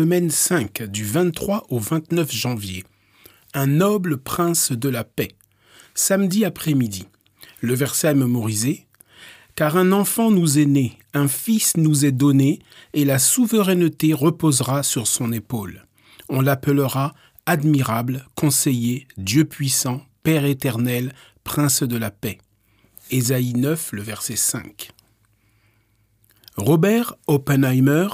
semaine 5 du 23 au 29 janvier. Un noble prince de la paix. Samedi après-midi. Le verset à mémoriser. Car un enfant nous est né, un fils nous est donné, et la souveraineté reposera sur son épaule. On l'appellera admirable, conseiller, Dieu puissant, Père éternel, prince de la paix. Ésaïe 9, le verset 5. Robert Oppenheimer,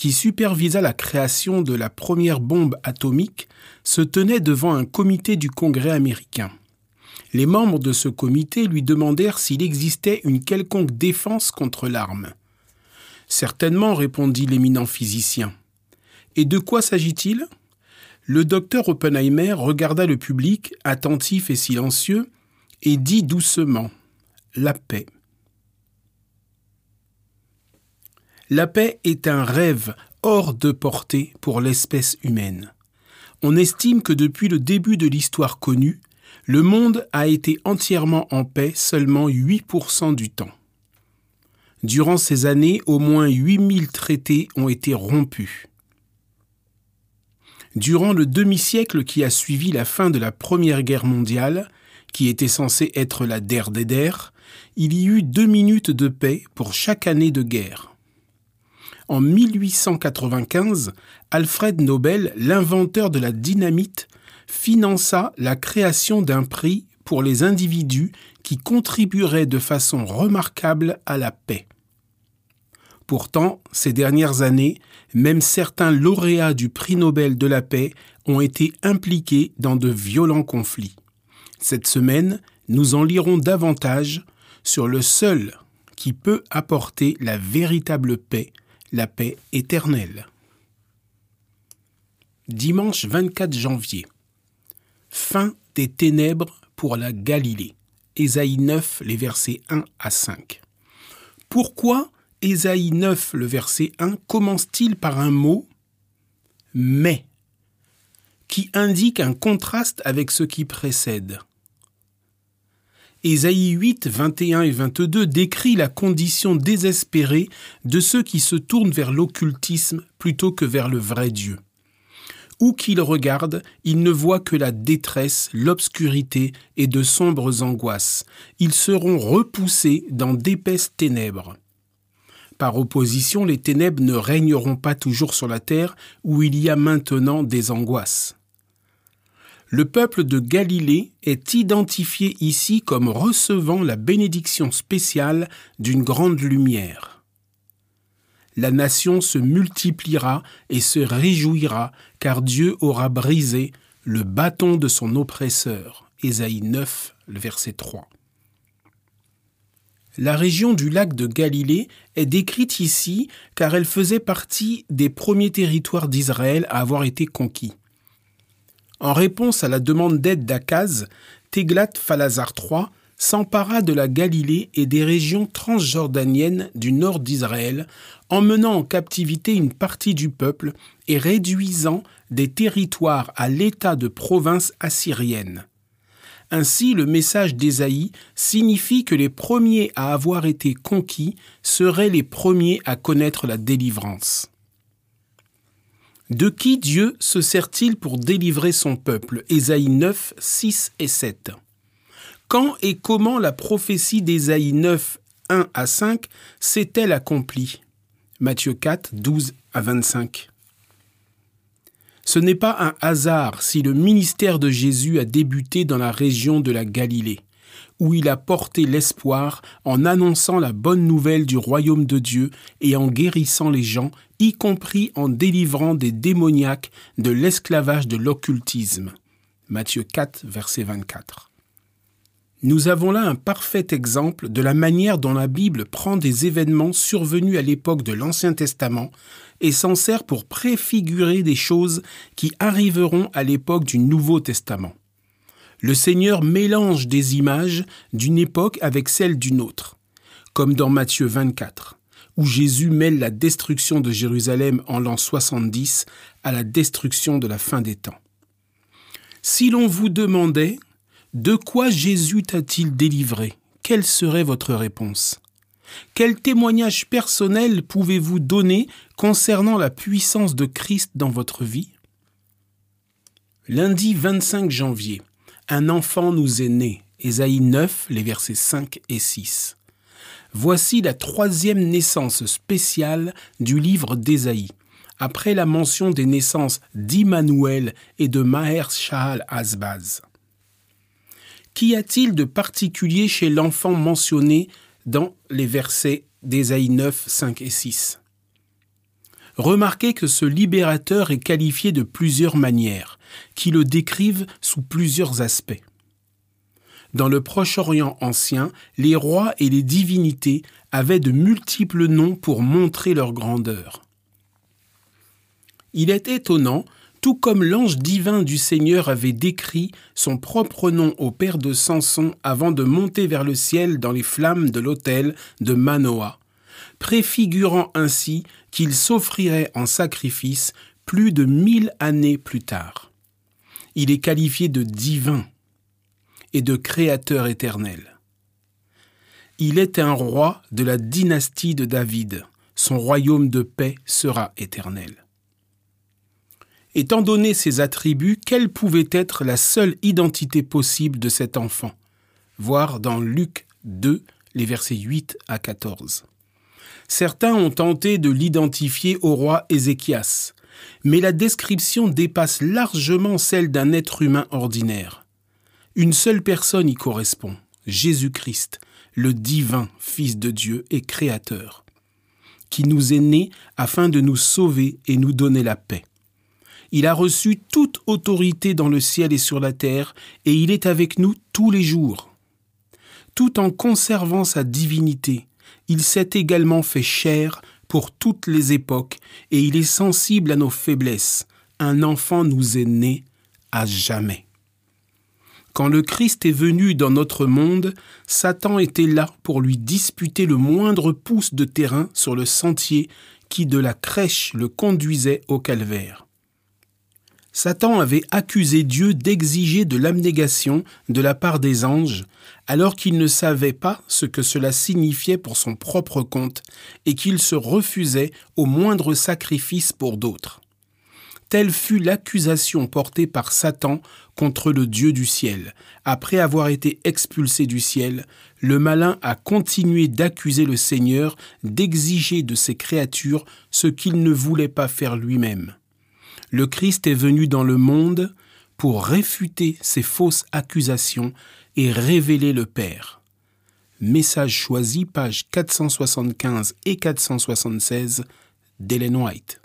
qui supervisa la création de la première bombe atomique, se tenait devant un comité du Congrès américain. Les membres de ce comité lui demandèrent s'il existait une quelconque défense contre l'arme. Certainement, répondit l'éminent physicien. Et de quoi s'agit-il? Le docteur Oppenheimer regarda le public, attentif et silencieux, et dit doucement La paix. La paix est un rêve hors de portée pour l'espèce humaine. On estime que depuis le début de l'histoire connue, le monde a été entièrement en paix seulement 8% du temps. Durant ces années, au moins 8000 traités ont été rompus. Durant le demi-siècle qui a suivi la fin de la Première Guerre mondiale, qui était censée être la der des der, il y eut deux minutes de paix pour chaque année de guerre. En 1895, Alfred Nobel, l'inventeur de la dynamite, finança la création d'un prix pour les individus qui contribueraient de façon remarquable à la paix. Pourtant, ces dernières années, même certains lauréats du prix Nobel de la paix ont été impliqués dans de violents conflits. Cette semaine, nous en lirons davantage sur le seul qui peut apporter la véritable paix la paix éternelle. Dimanche 24 janvier. Fin des ténèbres pour la Galilée. Ésaïe 9, les versets 1 à 5. Pourquoi Ésaïe 9, le verset 1, commence-t-il par un mot? Mais qui indique un contraste avec ce qui précède Ésaïe 8, 21 et 22 décrit la condition désespérée de ceux qui se tournent vers l'occultisme plutôt que vers le vrai Dieu. Où qu'ils regardent, ils ne voient que la détresse, l'obscurité et de sombres angoisses. Ils seront repoussés dans d'épaisses ténèbres. Par opposition, les ténèbres ne régneront pas toujours sur la terre où il y a maintenant des angoisses le peuple de Galilée est identifié ici comme recevant la bénédiction spéciale d'une grande lumière. La nation se multipliera et se réjouira, car Dieu aura brisé le bâton de son oppresseur. Ésaïe 9, le verset 3. La région du lac de Galilée est décrite ici car elle faisait partie des premiers territoires d'Israël à avoir été conquis. En réponse à la demande d'aide d'Akaz, Téglat-Phalazar III s'empara de la Galilée et des régions transjordaniennes du nord d'Israël, emmenant en captivité une partie du peuple et réduisant des territoires à l'état de province assyrienne. Ainsi, le message d'Ésaïe signifie que les premiers à avoir été conquis seraient les premiers à connaître la délivrance. De qui Dieu se sert-il pour délivrer son peuple? Ésaïe 9, 6 et 7. Quand et comment la prophétie d'Ésaïe 9, 1 à 5 s'est-elle accomplie? Matthieu 4, 12 à 25. Ce n'est pas un hasard si le ministère de Jésus a débuté dans la région de la Galilée où il a porté l'espoir en annonçant la bonne nouvelle du royaume de Dieu et en guérissant les gens, y compris en délivrant des démoniaques de l'esclavage de l'occultisme. Matthieu 4, verset 24. Nous avons là un parfait exemple de la manière dont la Bible prend des événements survenus à l'époque de l'Ancien Testament et s'en sert pour préfigurer des choses qui arriveront à l'époque du Nouveau Testament le Seigneur mélange des images d'une époque avec celle d'une autre, comme dans Matthieu 24, où Jésus mêle la destruction de Jérusalem en l'an 70 à la destruction de la fin des temps. Si l'on vous demandait de quoi Jésus t'a-t-il délivré, quelle serait votre réponse? Quel témoignage personnel pouvez-vous donner concernant la puissance de Christ dans votre vie? Lundi 25 janvier, un enfant nous est né. Ésaïe 9, les versets 5 et 6. Voici la troisième naissance spéciale du livre d'Ésaïe, après la mention des naissances d'Immanuel et de Maher Shahal Azbaz. Qu'y a-t-il de particulier chez l'enfant mentionné dans les versets d'Ésaïe 9, 5 et 6 Remarquez que ce libérateur est qualifié de plusieurs manières, qui le décrivent sous plusieurs aspects. Dans le Proche-Orient ancien, les rois et les divinités avaient de multiples noms pour montrer leur grandeur. Il est étonnant, tout comme l'ange divin du Seigneur avait décrit son propre nom au père de Samson avant de monter vers le ciel dans les flammes de l'autel de Manoah, préfigurant ainsi qu'il s'offrirait en sacrifice plus de mille années plus tard. Il est qualifié de divin et de Créateur éternel. Il est un roi de la dynastie de David. Son royaume de paix sera éternel. Étant donné ces attributs, quelle pouvait être la seule identité possible de cet enfant? Voir dans Luc 2, les versets 8 à 14. Certains ont tenté de l'identifier au roi Ézéchias, mais la description dépasse largement celle d'un être humain ordinaire. Une seule personne y correspond, Jésus-Christ, le divin Fils de Dieu et Créateur, qui nous est né afin de nous sauver et nous donner la paix. Il a reçu toute autorité dans le ciel et sur la terre, et il est avec nous tous les jours. Tout en conservant sa divinité, il s'est également fait chair pour toutes les époques, et il est sensible à nos faiblesses. Un enfant nous est né à jamais. Quand le Christ est venu dans notre monde, Satan était là pour lui disputer le moindre pouce de terrain sur le sentier qui de la crèche le conduisait au calvaire. Satan avait accusé Dieu d'exiger de l'abnégation de la part des anges, alors qu'il ne savait pas ce que cela signifiait pour son propre compte, et qu'il se refusait au moindre sacrifice pour d'autres. Telle fut l'accusation portée par Satan contre le Dieu du ciel. Après avoir été expulsé du ciel, le malin a continué d'accuser le Seigneur d'exiger de ses créatures ce qu'il ne voulait pas faire lui-même. Le Christ est venu dans le monde pour réfuter ces fausses accusations et révéler le Père. Message choisi, pages 475 et 476 d'Ellen White.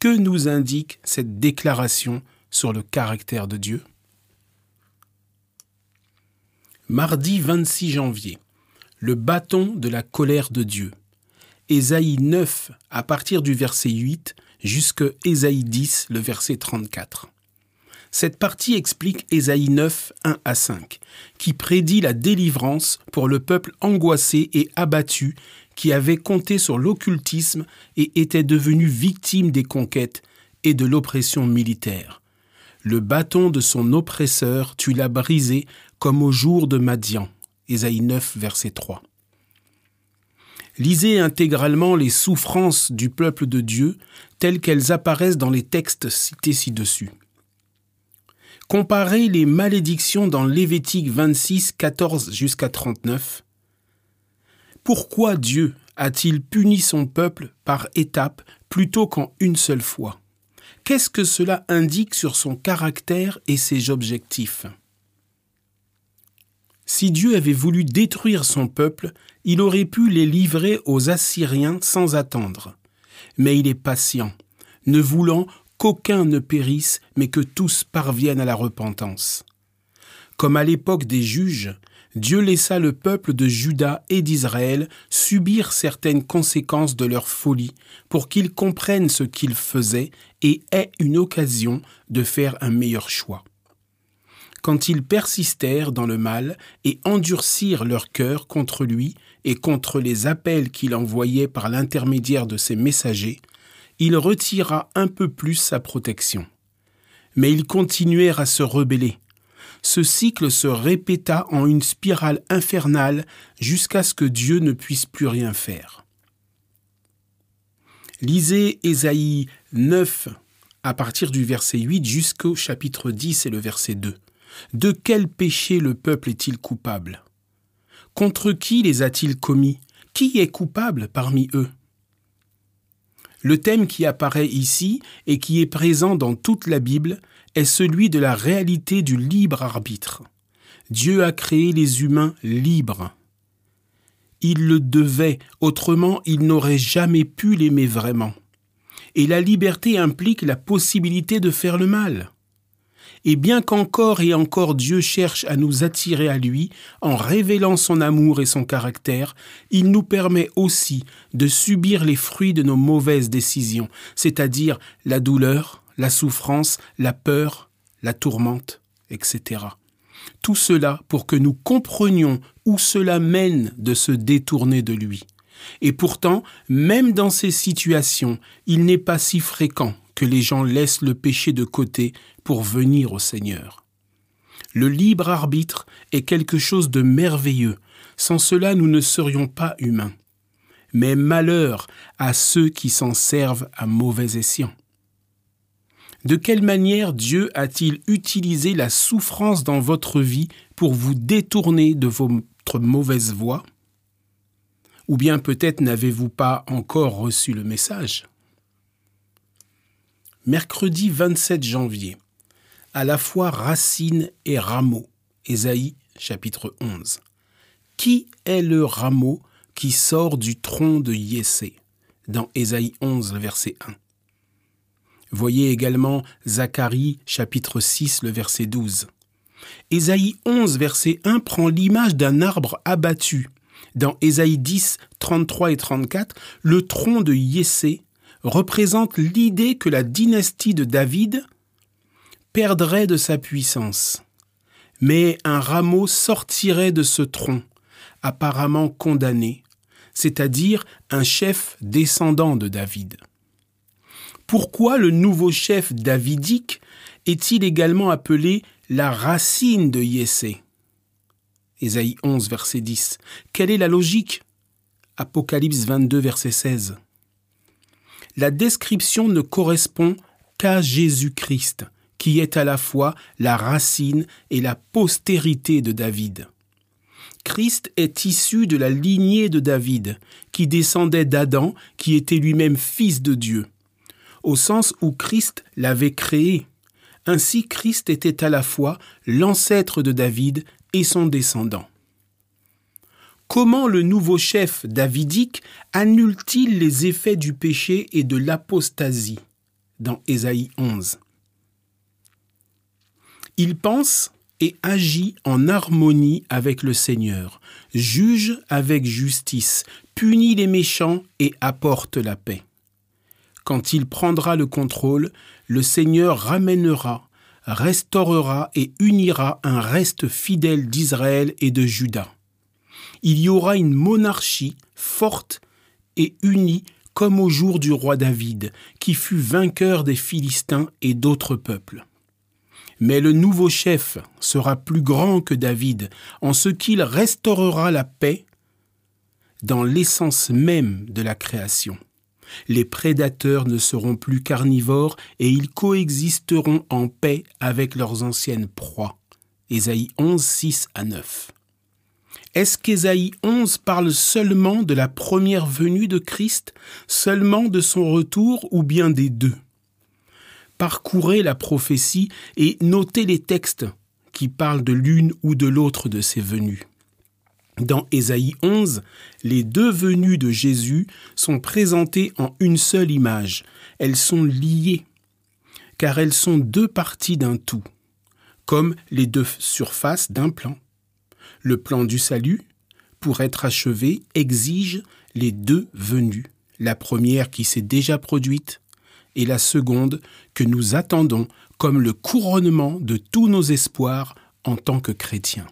Que nous indique cette déclaration sur le caractère de Dieu? Mardi 26 janvier. Le bâton de la colère de Dieu. Ésaïe 9 à partir du verset 8 jusque Ésaïe 10 le verset 34. Cette partie explique Ésaïe 9, 1 à 5, qui prédit la délivrance pour le peuple angoissé et abattu qui avait compté sur l'occultisme et était devenu victime des conquêtes et de l'oppression militaire. Le bâton de son oppresseur, tu l'as brisé comme au jour de Madian. Ésaïe 9, verset 3. Lisez intégralement les souffrances du peuple de Dieu telles qu'elles apparaissent dans les textes cités ci-dessus. Comparez les malédictions dans Lévitique 26, 14 jusqu'à 39 pourquoi Dieu a-t-il puni son peuple par étapes plutôt qu'en une seule fois? Qu'est-ce que cela indique sur son caractère et ses objectifs? Si Dieu avait voulu détruire son peuple, il aurait pu les livrer aux Assyriens sans attendre. Mais il est patient, ne voulant qu'aucun ne périsse, mais que tous parviennent à la repentance. Comme à l'époque des juges, Dieu laissa le peuple de Juda et d'Israël subir certaines conséquences de leur folie pour qu'ils comprennent ce qu'ils faisaient et aient une occasion de faire un meilleur choix. Quand ils persistèrent dans le mal et endurcirent leur cœur contre lui et contre les appels qu'il envoyait par l'intermédiaire de ses messagers, il retira un peu plus sa protection. Mais ils continuèrent à se rebeller ce cycle se répéta en une spirale infernale jusqu'à ce que Dieu ne puisse plus rien faire. Lisez Ésaïe 9 à partir du verset 8 jusqu'au chapitre 10 et le verset 2. De quel péché le peuple est-il coupable? Contre qui les a-t-il commis? Qui est coupable parmi eux? Le thème qui apparaît ici et qui est présent dans toute la Bible est celui de la réalité du libre arbitre. Dieu a créé les humains libres. Il le devait, autrement il n'aurait jamais pu l'aimer vraiment. Et la liberté implique la possibilité de faire le mal. Et bien qu'encore et encore Dieu cherche à nous attirer à lui, en révélant son amour et son caractère, il nous permet aussi de subir les fruits de nos mauvaises décisions, c'est-à-dire la douleur, la souffrance, la peur, la tourmente, etc. Tout cela pour que nous comprenions où cela mène de se détourner de lui. Et pourtant, même dans ces situations, il n'est pas si fréquent que les gens laissent le péché de côté pour venir au Seigneur. Le libre arbitre est quelque chose de merveilleux. Sans cela, nous ne serions pas humains. Mais malheur à ceux qui s'en servent à mauvais escient. De quelle manière Dieu a-t-il utilisé la souffrance dans votre vie pour vous détourner de votre mauvaise voie? Ou bien peut-être n'avez-vous pas encore reçu le message? Mercredi 27 janvier, à la fois racine et rameau, Ésaïe chapitre 11. Qui est le rameau qui sort du tronc de Yessé? Dans Ésaïe 11, verset 1 Voyez également Zacharie chapitre 6, le verset 12. Ésaïe 11, verset 1 prend l'image d'un arbre abattu. Dans Ésaïe 10, 33 et 34, le tronc de Yessé représente l'idée que la dynastie de David perdrait de sa puissance. Mais un rameau sortirait de ce tronc, apparemment condamné, c'est-à-dire un chef descendant de David. Pourquoi le nouveau chef davidique est-il également appelé la racine de Yessé Ésaïe 11, verset 10. Quelle est la logique? Apocalypse 22, verset 16. La description ne correspond qu'à Jésus-Christ, qui est à la fois la racine et la postérité de David. Christ est issu de la lignée de David, qui descendait d'Adam, qui était lui-même fils de Dieu au sens où Christ l'avait créé. Ainsi Christ était à la fois l'ancêtre de David et son descendant. Comment le nouveau chef davidique annule-t-il les effets du péché et de l'apostasie? Dans Ésaïe 11 Il pense et agit en harmonie avec le Seigneur, juge avec justice, punit les méchants et apporte la paix. Quand il prendra le contrôle, le Seigneur ramènera, restaurera et unira un reste fidèle d'Israël et de Juda. Il y aura une monarchie forte et unie comme au jour du roi David, qui fut vainqueur des Philistins et d'autres peuples. Mais le nouveau chef sera plus grand que David, en ce qu'il restaurera la paix dans l'essence même de la création. Les prédateurs ne seront plus carnivores et ils coexisteront en paix avec leurs anciennes proies. Ésaïe 11, 6 à 9. Est-ce qu'Ésaïe 11 parle seulement de la première venue de Christ, seulement de son retour ou bien des deux Parcourez la prophétie et notez les textes qui parlent de l'une ou de l'autre de ces venues. Dans Ésaïe 11, les deux venues de Jésus sont présentées en une seule image. Elles sont liées, car elles sont deux parties d'un tout, comme les deux surfaces d'un plan. Le plan du salut, pour être achevé, exige les deux venues, la première qui s'est déjà produite et la seconde que nous attendons comme le couronnement de tous nos espoirs en tant que chrétiens.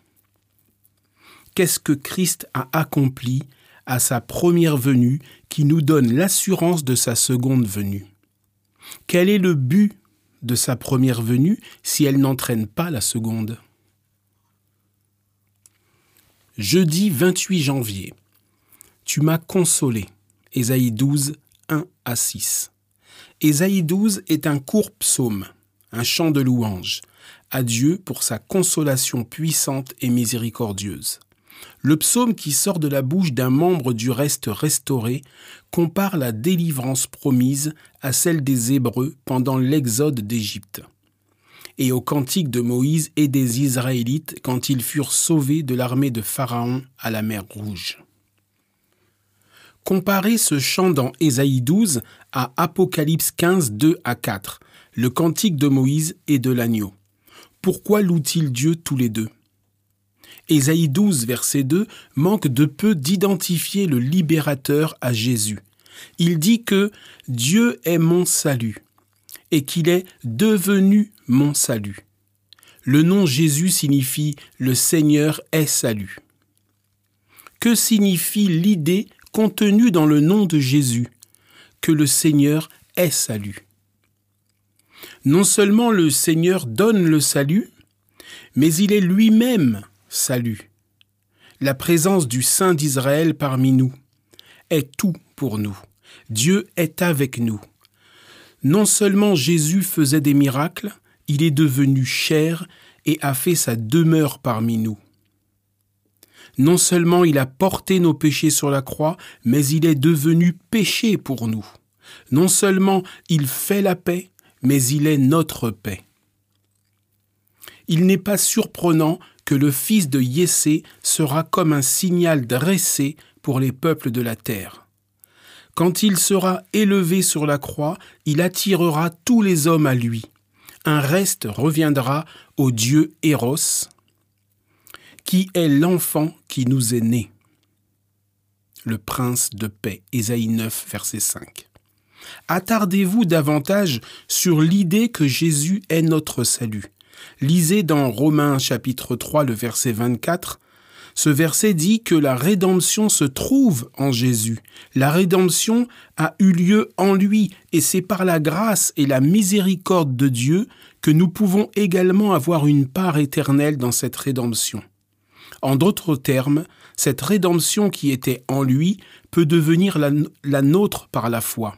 Qu'est-ce que Christ a accompli à sa première venue qui nous donne l'assurance de sa seconde venue? Quel est le but de sa première venue si elle n'entraîne pas la seconde? Jeudi 28 janvier. Tu m'as consolé. Ésaïe 12, 1 à 6. Ésaïe 12 est un court psaume, un chant de louange, à Dieu pour sa consolation puissante et miséricordieuse. Le psaume qui sort de la bouche d'un membre du reste restauré compare la délivrance promise à celle des Hébreux pendant l'exode d'Égypte et au cantique de Moïse et des Israélites quand ils furent sauvés de l'armée de Pharaon à la mer Rouge. Comparez ce chant dans Ésaïe 12 à Apocalypse 15, 2 à 4, le cantique de Moïse et de l'agneau. Pourquoi louent-ils Dieu tous les deux? Ésaïe 12, verset 2 manque de peu d'identifier le libérateur à Jésus. Il dit que Dieu est mon salut et qu'il est devenu mon salut. Le nom Jésus signifie le Seigneur est salut. Que signifie l'idée contenue dans le nom de Jésus Que le Seigneur est salut? Non seulement le Seigneur donne le salut, mais il est lui-même salut. La présence du Saint d'Israël parmi nous est tout pour nous. Dieu est avec nous. Non seulement Jésus faisait des miracles, il est devenu chair et a fait sa demeure parmi nous. Non seulement il a porté nos péchés sur la croix, mais il est devenu péché pour nous. Non seulement il fait la paix, mais il est notre paix. Il n'est pas surprenant que le fils de Yessé sera comme un signal dressé pour les peuples de la terre. Quand il sera élevé sur la croix, il attirera tous les hommes à lui. Un reste reviendra au Dieu Eros, qui est l'enfant qui nous est né. Le prince de paix, Ésaïe 9, verset 5. Attardez-vous davantage sur l'idée que Jésus est notre salut. Lisez dans Romains chapitre 3 le verset 24. Ce verset dit que la rédemption se trouve en Jésus. La rédemption a eu lieu en lui et c'est par la grâce et la miséricorde de Dieu que nous pouvons également avoir une part éternelle dans cette rédemption. En d'autres termes, cette rédemption qui était en lui peut devenir la, nôtre par la foi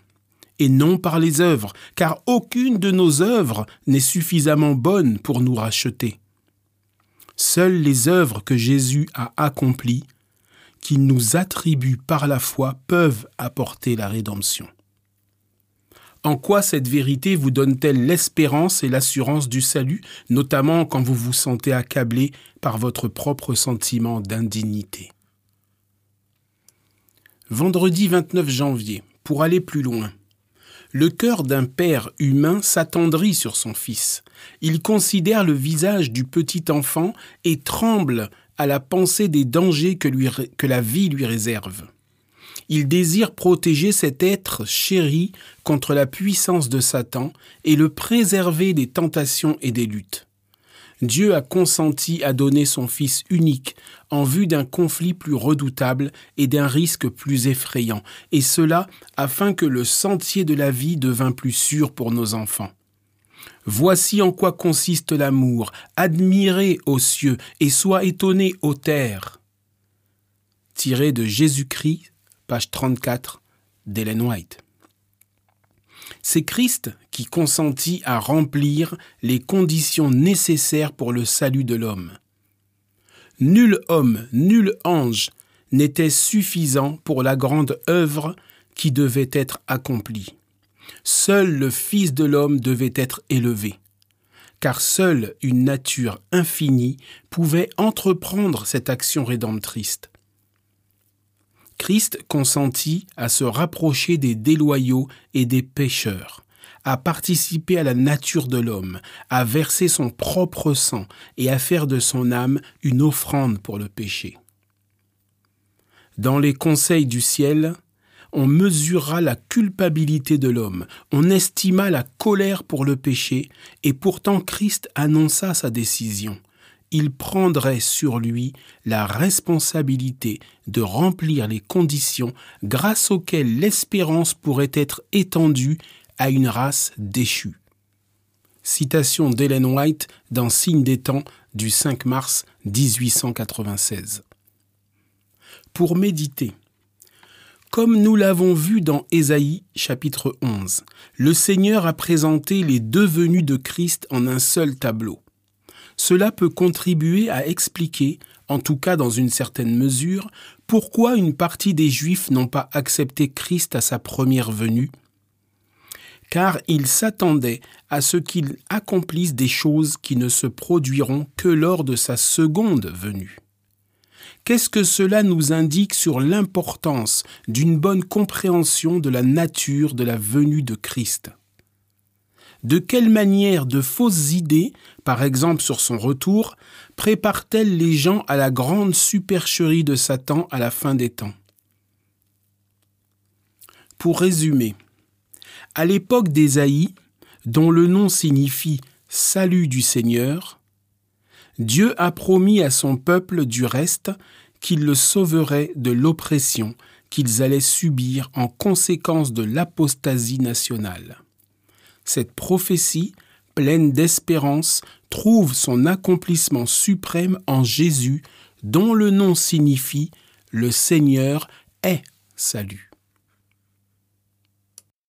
et non par les œuvres, car aucune de nos œuvres n'est suffisamment bonne pour nous racheter. Seules les œuvres que Jésus a accomplies, qu'il nous attribue par la foi, peuvent apporter la rédemption. En quoi cette vérité vous donne-t-elle l'espérance et l'assurance du salut, notamment quand vous vous sentez accablé par votre propre sentiment d'indignité? Vendredi 29 janvier, pour aller plus loin, le cœur d'un père humain s'attendrit sur son fils. Il considère le visage du petit enfant et tremble à la pensée des dangers que, la vie lui réserve. Il désire protéger cet être chéri contre la puissance de Satan et le préserver des tentations et des luttes. Dieu a consenti à donner son Fils unique en vue d'un conflit plus redoutable et d'un risque plus effrayant, et cela afin que le sentier de la vie devint plus sûr pour nos enfants. Voici en quoi consiste l'amour. Admirez aux cieux et sois étonné aux terres. Tiré de Jésus-Christ, page 34 d'Ellen White. C'est Christ qui consentit à remplir les conditions nécessaires pour le salut de l'homme. Nul homme, nul ange n'était suffisant pour la grande œuvre qui devait être accomplie. Seul le Fils de l'homme devait être élevé, car seule une nature infinie pouvait entreprendre cette action rédemptrice. Christ consentit à se rapprocher des déloyaux et des pécheurs, à participer à la nature de l'homme, à verser son propre sang et à faire de son âme une offrande pour le péché. Dans les conseils du ciel, on mesura la culpabilité de l'homme, on estima la colère pour le péché, et pourtant Christ annonça sa décision il prendrait sur lui la responsabilité de remplir les conditions grâce auxquelles l'espérance pourrait être étendue à une race déchue. Citation d'Ellen White dans Signe des temps du 5 mars 1896. pour méditer. Comme nous l'avons vu dans Ésaïe chapitre 11, le Seigneur a présenté les deux venues de Christ en un seul tableau. Cela peut contribuer à expliquer, en tout cas dans une certaine mesure, pourquoi une partie des Juifs n'ont pas accepté Christ à sa première venue car ils s'attendaient à ce qu'il accomplisse des choses qui ne se produiront que lors de sa seconde venue. Qu'est-ce que cela nous indique sur l'importance d'une bonne compréhension de la nature de la venue de Christ? De quelle manière de fausses idées, par exemple sur son retour, préparent-elles les gens à la grande supercherie de Satan à la fin des temps? Pour résumer, à l'époque d'Ésaïe, dont le nom signifie Salut du Seigneur, Dieu a promis à son peuple du reste qu'il le sauverait de l'oppression qu'ils allaient subir en conséquence de l'apostasie nationale. Cette prophétie, pleine d'espérance, trouve son accomplissement suprême en Jésus, dont le nom signifie Le Seigneur est salut.